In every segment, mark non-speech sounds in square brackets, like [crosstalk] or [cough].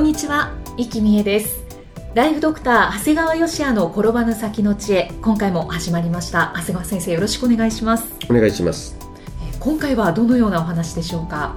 んにちは、生きみえです。ライフドクター長谷川芳也の転ばぬ先の知恵今回も始まりました。長谷川先生よろしくお願いします。お願いします。今回はどのようなお話でしょうか？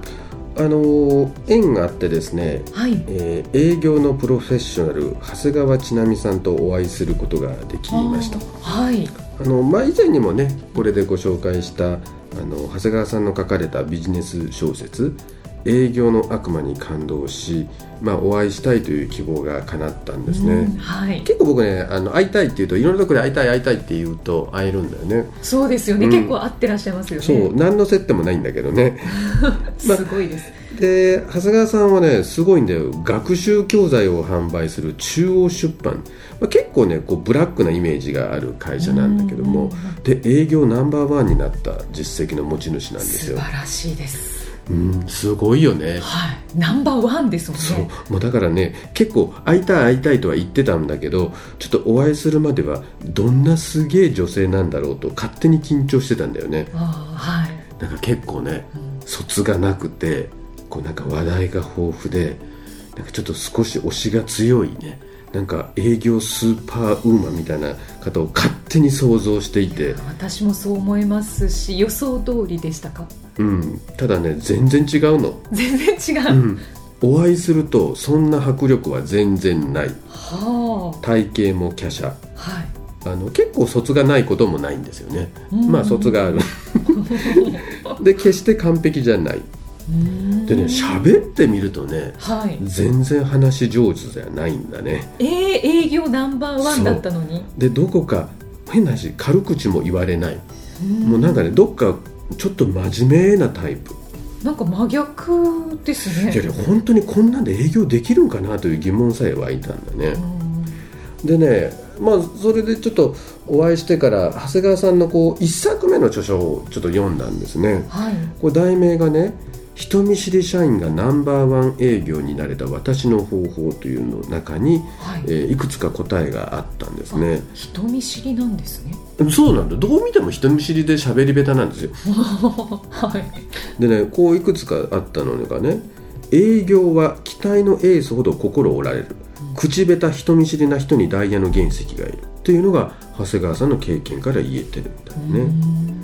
あの縁があってですね、はい、えー、営業のプロフェッショナル長谷川千奈美さんとお会いすることができました。はい。あの、まあ、以前にもねこれでご紹介したあの長谷川さんの書かれたビジネス小説営業の悪魔に感動し、まあ、お会いしたいという希望が叶ったんですね、はい、結構僕ねあの会いたいっていうといろんなところで会いたい会いたいって言うと会えるんだよね。そうですよね、うん、結構会ってらっしゃいますよね。そう何の接点もないんだけどね。[laughs] すごいです、まで長谷川さんはねすごいんだよ。学習教材を販売する中央出版、まあ、結構ねこうブラックなイメージがある会社なんだけども。で営業ナンバーワンになった実績の持ち主なんですよ。素晴らしいですうん、すごいよね。はい、ナンバーワンですもんね。そう、もうだからね、結構会いたい会いたいとは言ってたんだけど、ちょっとお会いするまではどんなすげえ女性なんだろうと勝手に緊張してたんだよね。はい。なんか結構ね、うん、卒がなくて、こうなんか話題が豊富で、なんかちょっと少し推しが強いね。なんか営業スーパーウーマンみたいな方を勝手に想像していて私もそう思いますし予想通りでしたかうん。ただね全然違うの。全然違う、うん、お会いするとそんな迫力は全然ない、はあ、体型も華奢、はい、あの結構卒がないこともないんですよね、まあ卒がある。[laughs] で決して完璧じゃない。でね喋ってみるとね、はい、全然話上手じゃないんだね。えー、営業ナンバーワンだったのに。でどこか変な話軽口も言われない。もうなんかねどっかちょっと真面目なタイプ。なんか真逆ですね。いやいや本当にこんなんで営業できるんかなという疑問さえ湧いたんだね。でねまあそれでちょっとお会いしてから長谷川さんのこう1作目の著書をちょっと読んだんですね、はい、これ題名がね人見知り社員がナンバーワン営業になれた私の方法というの中に、はい。えー、いくつか答えがあったんですね。人見知りなんですねそうなんだ。どう見ても人見知りで喋り下手なんですよ。[laughs] はい。でねこういくつかあったのがね営業は期待のエースほど心折られる、うん、口下手人見知りな人にダイヤの原石がいる。というのが長谷川さんの経験から言えてるんだよね。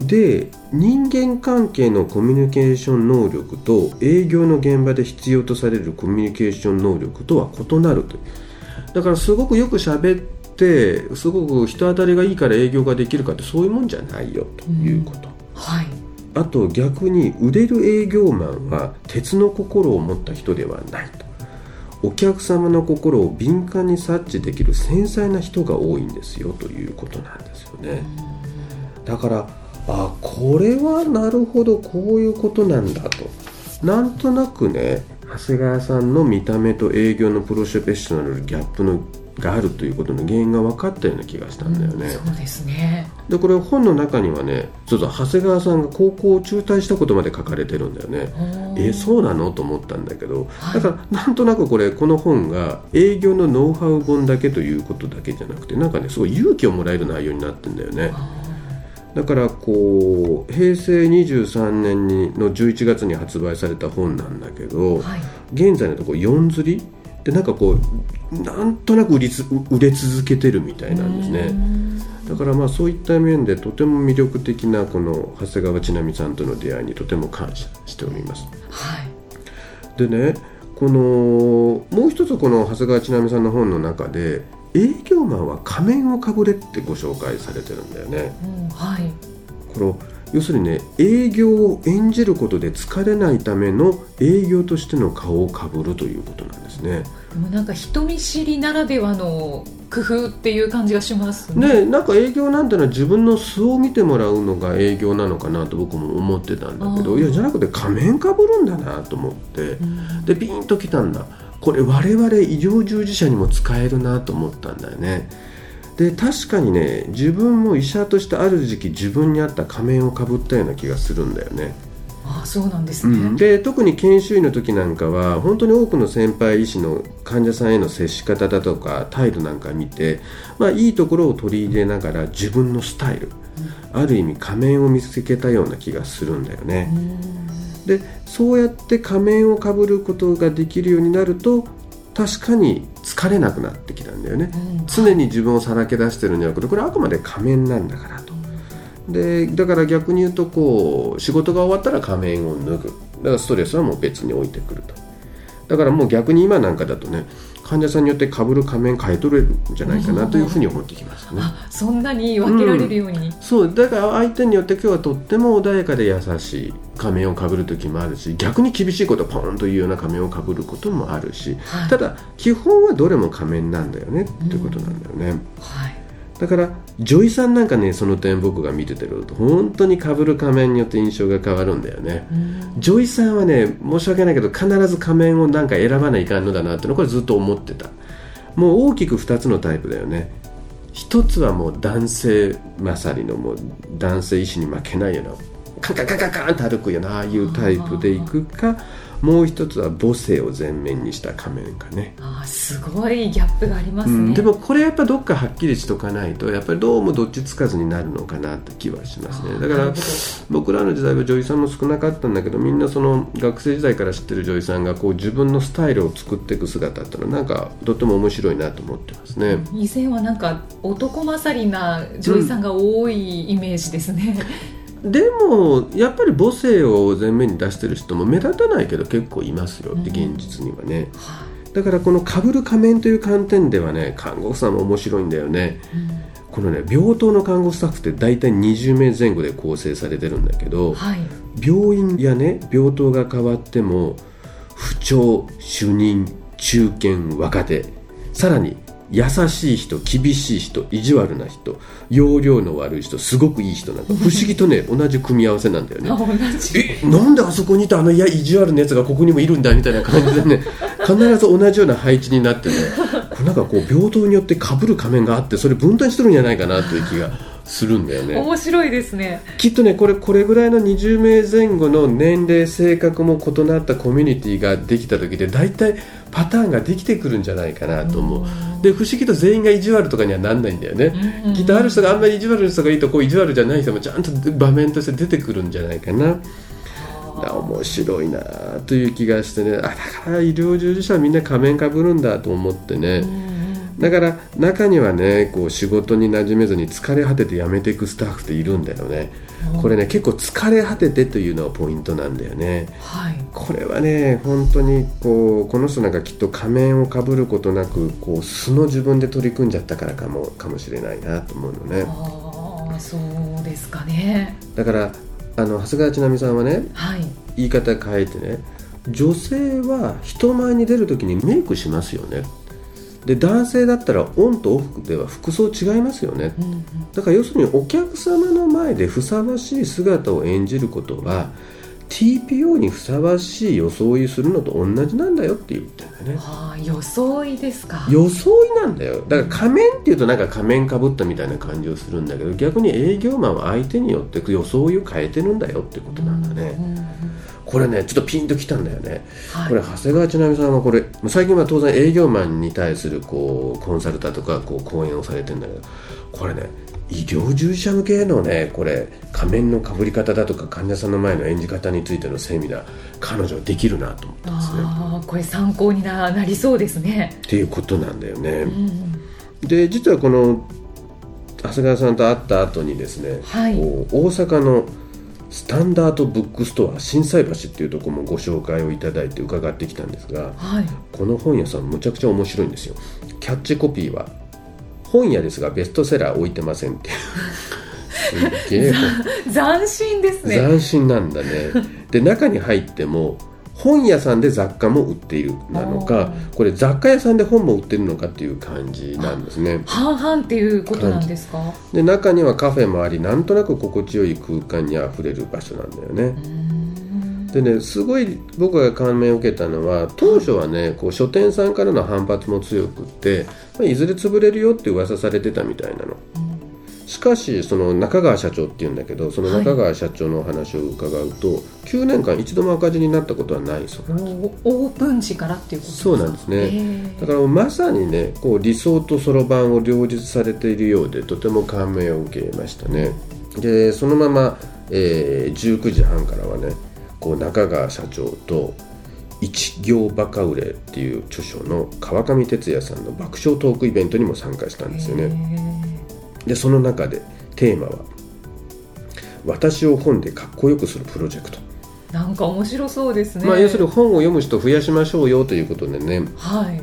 で人間関係のコミュニケーション能力と営業の現場で必要とされるコミュニケーション能力とは異なるとだからすごくよく喋ってすごく人当たりがいいから営業ができるかってそういうもんじゃないよということ、はい、あと逆に売れる営業マンは鉄の心を持った人ではないと。お客様の心を敏感に察知できる繊細な人が多いんですよということなんですよね。だからあこれはなるほどこういうことなんだと。なんとなくね長谷川さんの見た目と営業のプロフェッショナルギャップのがあるということの原因が分かったような気がしたんだよね。うん、そうですねでこれ本の中にはねそうそう長谷川さんが高校を中退したことまで書かれてるんだよね。えそうなのと思ったんだけど、だからなんとなくこれこの本が営業のノウハウ本だけということだけじゃなくてなんかねすごい勇気をもらえる内容になってんだよね。だからこう平成23年にの11月に発売された本なんだけど、はい、現在のところ4釣りでなんかこうなんとなく売りつ売れ続けてるみたいなんですね。だからまあそういった面でとても魅力的なこの長谷川千奈美さんとの出会いにとても感謝しております、はい、でねこのもう一つこの長谷川千奈美さんの本の中で営業マンは仮面をかぶれってご紹介されてるんだよね。うん、はい、この要するにね営業を演じることで疲れないための営業としての顔をかぶるということなんですね。でもなんか人見知りならではの工夫っていう感じがしますね。ねなんか営業なんてのは自分の素を見てもらうのが営業なのかなと僕も思ってたんだけどいやじゃなくて仮面かぶるんだなと思って、うん、でピンときたんだ。これ我々医療従事者にも使えるなと思ったんだよねで確かにね自分も医者としてある時期自分に合った仮面をかぶったような気がするんだよね。あそうなんですね、うん、で特に研修医の時なんかは本当に多くの先輩医師の患者さんへの接し方だとか態度なんか見て、まあ、いいところを取り入れながら自分のスタイル、うん、ある意味仮面を見つけたような気がするんだよね。でそうやって仮面をかぶることができるようになると確かに疲れなくなってきたんだよね、うん、常に自分をさらけ出してるんじゃなくてこれはあくまで仮面なんだからと。でだから逆に言うとこう仕事が終わったら仮面を脱ぐ。だからストレスはもう別に置いてくると。だからもう逆に今なんかだとね患者さんによってかぶる仮面変えとれるんじゃないかなというふうに思ってきましたね。そんなに分けられるように、うん、そう。だから相手によって今日はとっても穏やかで優しい仮面をかぶる時もあるし逆に厳しいことをポンというような仮面をかぶることもあるし、はい、ただ基本はどれも仮面なんだよねっていうことなんだよね。うん、はいだから女医さんなんかねその点僕が見ててると本当にかぶる仮面によって印象が変わるんだよね、女医さんはね申し訳ないけど必ず仮面をなんか選ばないかんのだなってのこれずっと思ってた。もう大きく2つのタイプだよね。一つはもう男性勝りのもう男性医師に負けないようなカンカンカンカンカンと歩くようなああいうタイプでいくかもう一つは母性を前面にした仮面かね。あすごいギャップがありますね、うん、でもこれやっぱどっかはっきりしとかないとやっぱりどうもどっちつかずになるのかなって気はしますね。だから僕らの時代は女優さんも少なかったんだけどみんなその学生時代から知ってる女優さんがこう自分のスタイルを作っていく姿っていうのはなんかとっても面白いなと思ってますね。以前はなんか男勝りな女優さんが多いイメージですね、うんでもやっぱり母性を前面に出してる人も目立たないけど結構いますよって現実にはね、うん、だからこのかぶる仮面という観点ではね看護婦さんも面白いんだよね、うん、このね病棟の看護スタッフって大体20名前後で構成されてるんだけど、はい、病院やね病棟が変わっても不調主任中堅若手さらに優しい人厳しい人意地悪な人容量の悪い人すごくいい人なんか不思議とね同じ組み合わせなんだよね。えなんであそこにいたあのいや意地悪なやつがここにもいるんだみたいな感じでね必ず同じような配置になってねなんかこう平等によってかぶる仮面があってそれ分担してるんじゃないかなという気がするんだよね。面白いですね。きっとねこれこれぐらいの20名前後の年齢性格も異なったコミュニティができた時で大体パターンができてくるんじゃないかなと思う。で不思議と全員が意地悪とかにはなんないんだよね、きっとある人があんまり意地悪の人がいいとこう意地悪じゃない人もちゃんと場面として出てくるんじゃないかな。面白いなという気がしてね。あだから医療従事者はみんな仮面かぶるんだと思ってね、だから中にはねこう仕事に馴染めずに疲れ果てて辞めていくスタッフっているんだよね、これね結構疲れ果ててというのがポイントなんだよね、はい、これはね本当にこうこの人なんかきっと仮面をかぶることなくこう素の自分で取り組んじゃったからかもかもしれないなと思うのね。ああそうですかね。だからあの長谷川千奈美さんはね、はい、言い方変えてね女性は人前に出る時にメイクしますよねで男性だったらオンとオフでは服装違いますよね、うんうん、だから要するにお客様の前でふさわしい姿を演じることは TPO にふさわしい装いするのと同じなんだよって言ってるんだよね。はあ、装いですか。装いなんだよ。だから仮面っていうとなんか仮面かぶったみたいな感じをするんだけど逆に営業マンは相手によって装いを変えてるんだよってことなんだね。うんうんこれねちょっとピンときたんだよね、はい、これ長谷川千奈美さんはこれ最近は当然営業マンに対するこうコンサルタとかこう講演をされてるんだけどこれね医療従事者向けのねこれ仮面のかぶり方だとか患者さんの前の演じ方についてのセミナー彼女はできるなと思ったんですね。あこれ参考にななりそうですね。っていうことなんだよね、うん、で実はこの長谷川さんと会った後にですね、はい、大阪のスタンダードブックストア心斎橋っていうところもご紹介をいただいて伺ってきたんですが、はい、この本屋さんむちゃくちゃ面白いんですよ。キャッチコピーは「本屋ですがベストセラー置いてません」っていう。[laughs] すげえ斬新ですね。斬新なんだね。で中に入っても本屋さんで雑貨も売っているなのかこれ雑貨屋さんで本も売ってるのかっていう感じなんですね。半々っていうことなんですか？で中にはカフェもありなんとなく心地よい空間にあふれる場所なんだよね。でねすごい僕が感銘を受けたのは当初はねこう書店さんからの反発も強くって、まあ、いずれ潰れるよって噂されてたみたいなの。しかしその中川社長っていうんだけどその中川社長のお話を伺うと、はい、9年間一度も赤字になったことはないそう。なんですオープン時からっていうことそうなんですね。だからまさにねこう理想とそろばんを両立されているようでとても感銘を受けましたね。でそのまま、えー、19時半からはねこう中川社長と一行バカ売れっていう著書の川上哲也さんの爆笑トークイベントにも参加したんですよね。でその中でテーマは「私を本でかっこよくするプロジェクト」なんか面白そうですね、まあ、要するに本を読む人増やしましょうよということでね、はい、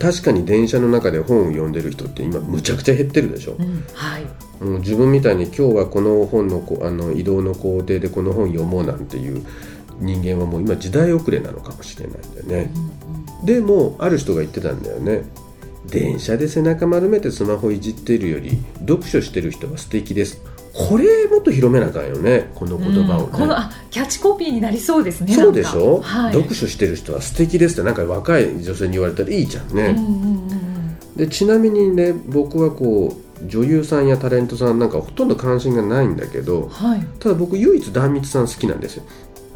確かに電車の中で本を読んでる人って今むちゃくちゃ減ってるでしょ、うん、はい、自分みたいに今日はこの本のあの移動の工程でこの本読もうなんていう人間はもう今時代遅れなのかもしれないんだよね、うんうん、でもある人が言ってたんだよね電車で背中丸めてスマホいじってるより読書してる人は素敵です。これもっと広めなあかんよねこの言葉を、ね、このあキャッチコピーになりそうですねそうでしょ、はい、読書してる人は素敵ですってなんか若い女性に言われたらいいじゃんね、うんうんうん、でちなみにね僕はこう女優さんやタレントさんなんかほとんど関心がないんだけど、はい、ただ僕唯一壇蜜さん好きなんですよ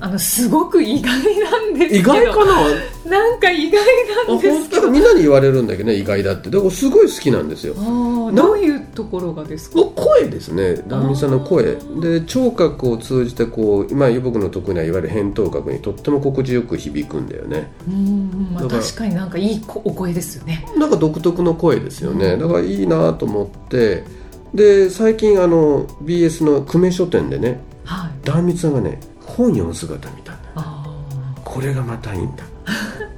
あのすごく意外なんです意外かな？なんか意外なんですけど。みんなに言われるんだけどね意外だって。だからすごい好きなんですよ。どういうところがですか？声ですね。壇蜜さんの声。で聴覚を通じてこう今僕の得意ないわゆる扁桃核にとっても心地よく響くんだよね。うん、まあ、確かになんかいいお声ですよね。なんか独特の声ですよね。だからいいなと思って。で最近あの BS の久米書店でね壇蜜さんがね本読む姿見たんだ。これがまたいいんだ。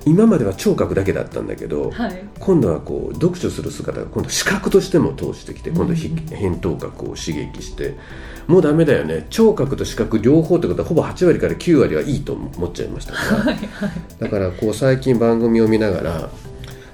今までは聴覚だけだったんだけど、はい、今度はこう読書する姿が今度視覚としても通してきて今度扁桃核を刺激してもうダメだよね。聴覚と視覚両方ってことはほぼ8割から9割はいいと思っちゃいました。から、はいはい、だからこう最近番組を見ながら、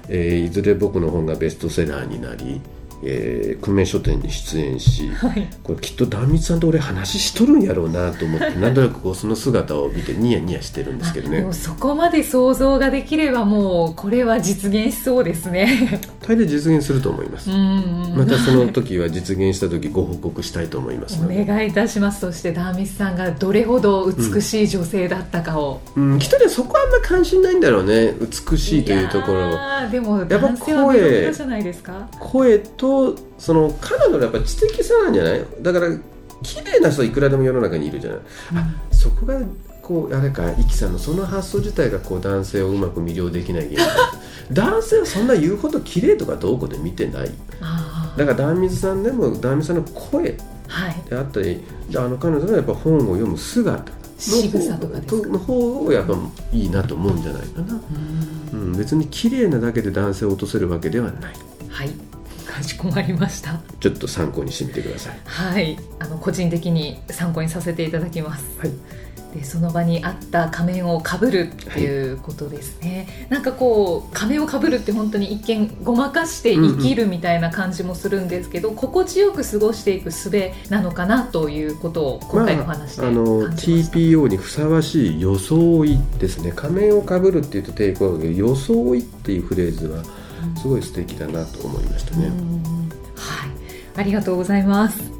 えー、いずれ僕の本がベストセラーになりえー、久米書店に出演し、はい、これきっと壇蜜さんと俺話しとるんやろうなと思って [laughs] なんとなくこうその姿を見てニヤニヤしてるんですけどね。そこまで想像ができればもうこれは実現しそうですね大抵実現すると思います。またその時は実現した時ご報告したいと思いますお願いいたしますそして壇蜜さんがどれほど美しい女性だったかを、うん、うん、きっとねそこはあんま関心ないんだろうね。美しいというところでもやっぱ声じゃないですか？声ととその彼女のやっぱ知的さなんじゃない？だから綺麗な人いくらでも世の中にいるじゃない、うん、あそこがこうあれかイキさんのその発想自体がこう男性をうまく魅了できない原因。[laughs] 男性はそんな言うほど綺麗とかどうこうで見てない。だから壇蜜さんでも壇蜜さんの声。であったり、はい、あの彼女のやっぱ本を読む姿。仕草とかの方をやっぱいいなと思うんじゃないかな、うん、別に綺麗なだけで男性を落とせるわけではない。はいかしこまりました。ちょっと参考にしてみてください。はい。あの個人的に参考にさせていただきます。はい。でその場にあった仮面をかぶるっていうことですね、はい、なんかこう仮面をかぶるって本当に一見ごまかして生きるみたいな感じもするんですけど、うん。うん、心地よく過ごしていく術なのかなということを今回の話で、まあ、あの TPO にふさわしい装いですね仮面をかぶるっていうと抵抗があるけど装いっていうフレーズはすごい素敵だなと思いましたね。はい、ありがとうございます。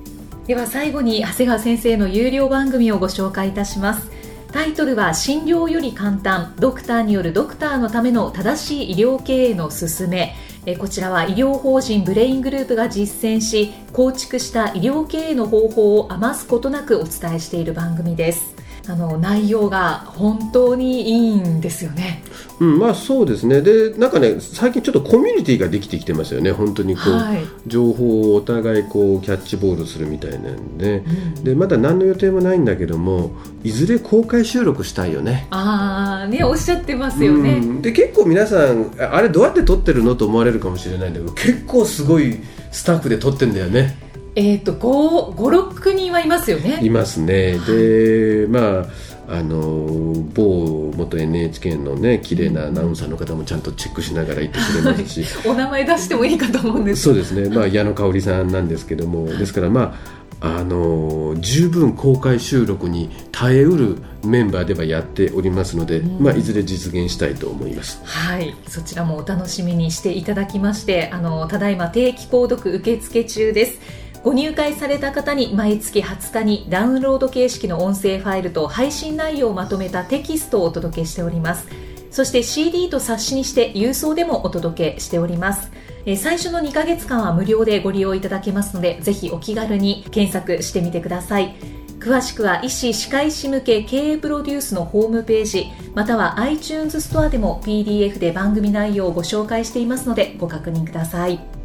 では最後に長谷川先生の有料番組をご紹介いたします。タイトルは診療より簡単ドクターによるドクターのための正しい医療経営の勧めこちらは医療法人ブレイングループが実践し構築した医療経営の方法を余すことなくお伝えしている番組ですあの内容が本当にいいんですよね。うん、まあそうですね。で、なんかね、最近ちょっとコミュニティができてきてますよね。本当にこう、はい、情報をお互いこうキャッチボールするみたいなんで、うん、でまだ何の予定もないんだけども、いずれ公開収録したいよね。ああ、ねおっしゃってますよね。うん、で結構皆さんあれどうやって撮ってるのと思われるかもしれないんだけど、結構すごいスタッフで撮ってんだよね。えーと、と56人はいますよね。いますね、でまああの某元 NHK のね綺麗なアナウンサーの方もちゃんとチェックしながら言ってくれますし、[laughs] お名前出してもいいかと思うんです。そうですね、まあ、矢野香織さんなんですけども。ですからまああの十分公開収録に耐えうるメンバーではやっておりますので、まあ、いずれ実現したいと思います。はい。そちらもお楽しみにしていただきましてあのただいま定期購読受付中ですご入会された方に毎月20日にダウンロード形式の音声ファイルと配信内容をまとめたテキストをお届けしております。そして CD と冊子にして郵送でもお届けしております。最初の2ヶ月間は無料でご利用いただけますのでぜひお気軽に検索してみてください。詳しくは医師・歯科医師向け経営プロデュースのホームページまたは iTunes ストアでも PDF で番組内容をご紹介していますのでご確認ください。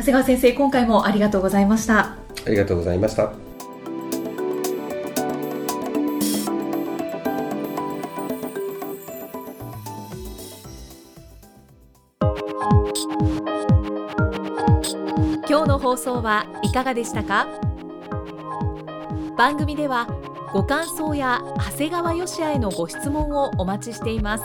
長谷川先生今回もありがとうございました。ありがとうございました。今日の放送はいかがでしたか？番組ではご感想や長谷川よしあへのご質問をお待ちしています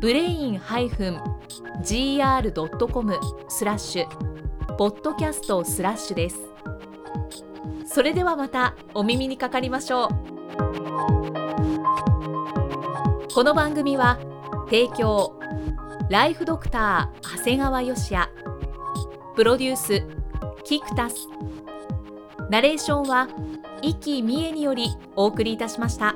ブレイン -gr.com スラッシュポッドキャストスラッシュです。それではまたお耳にかかりましょう。この番組は提供ライフドクター長谷川芳也。プロデュースキクタス。ナレーションは生きみえによりお送りいたしました。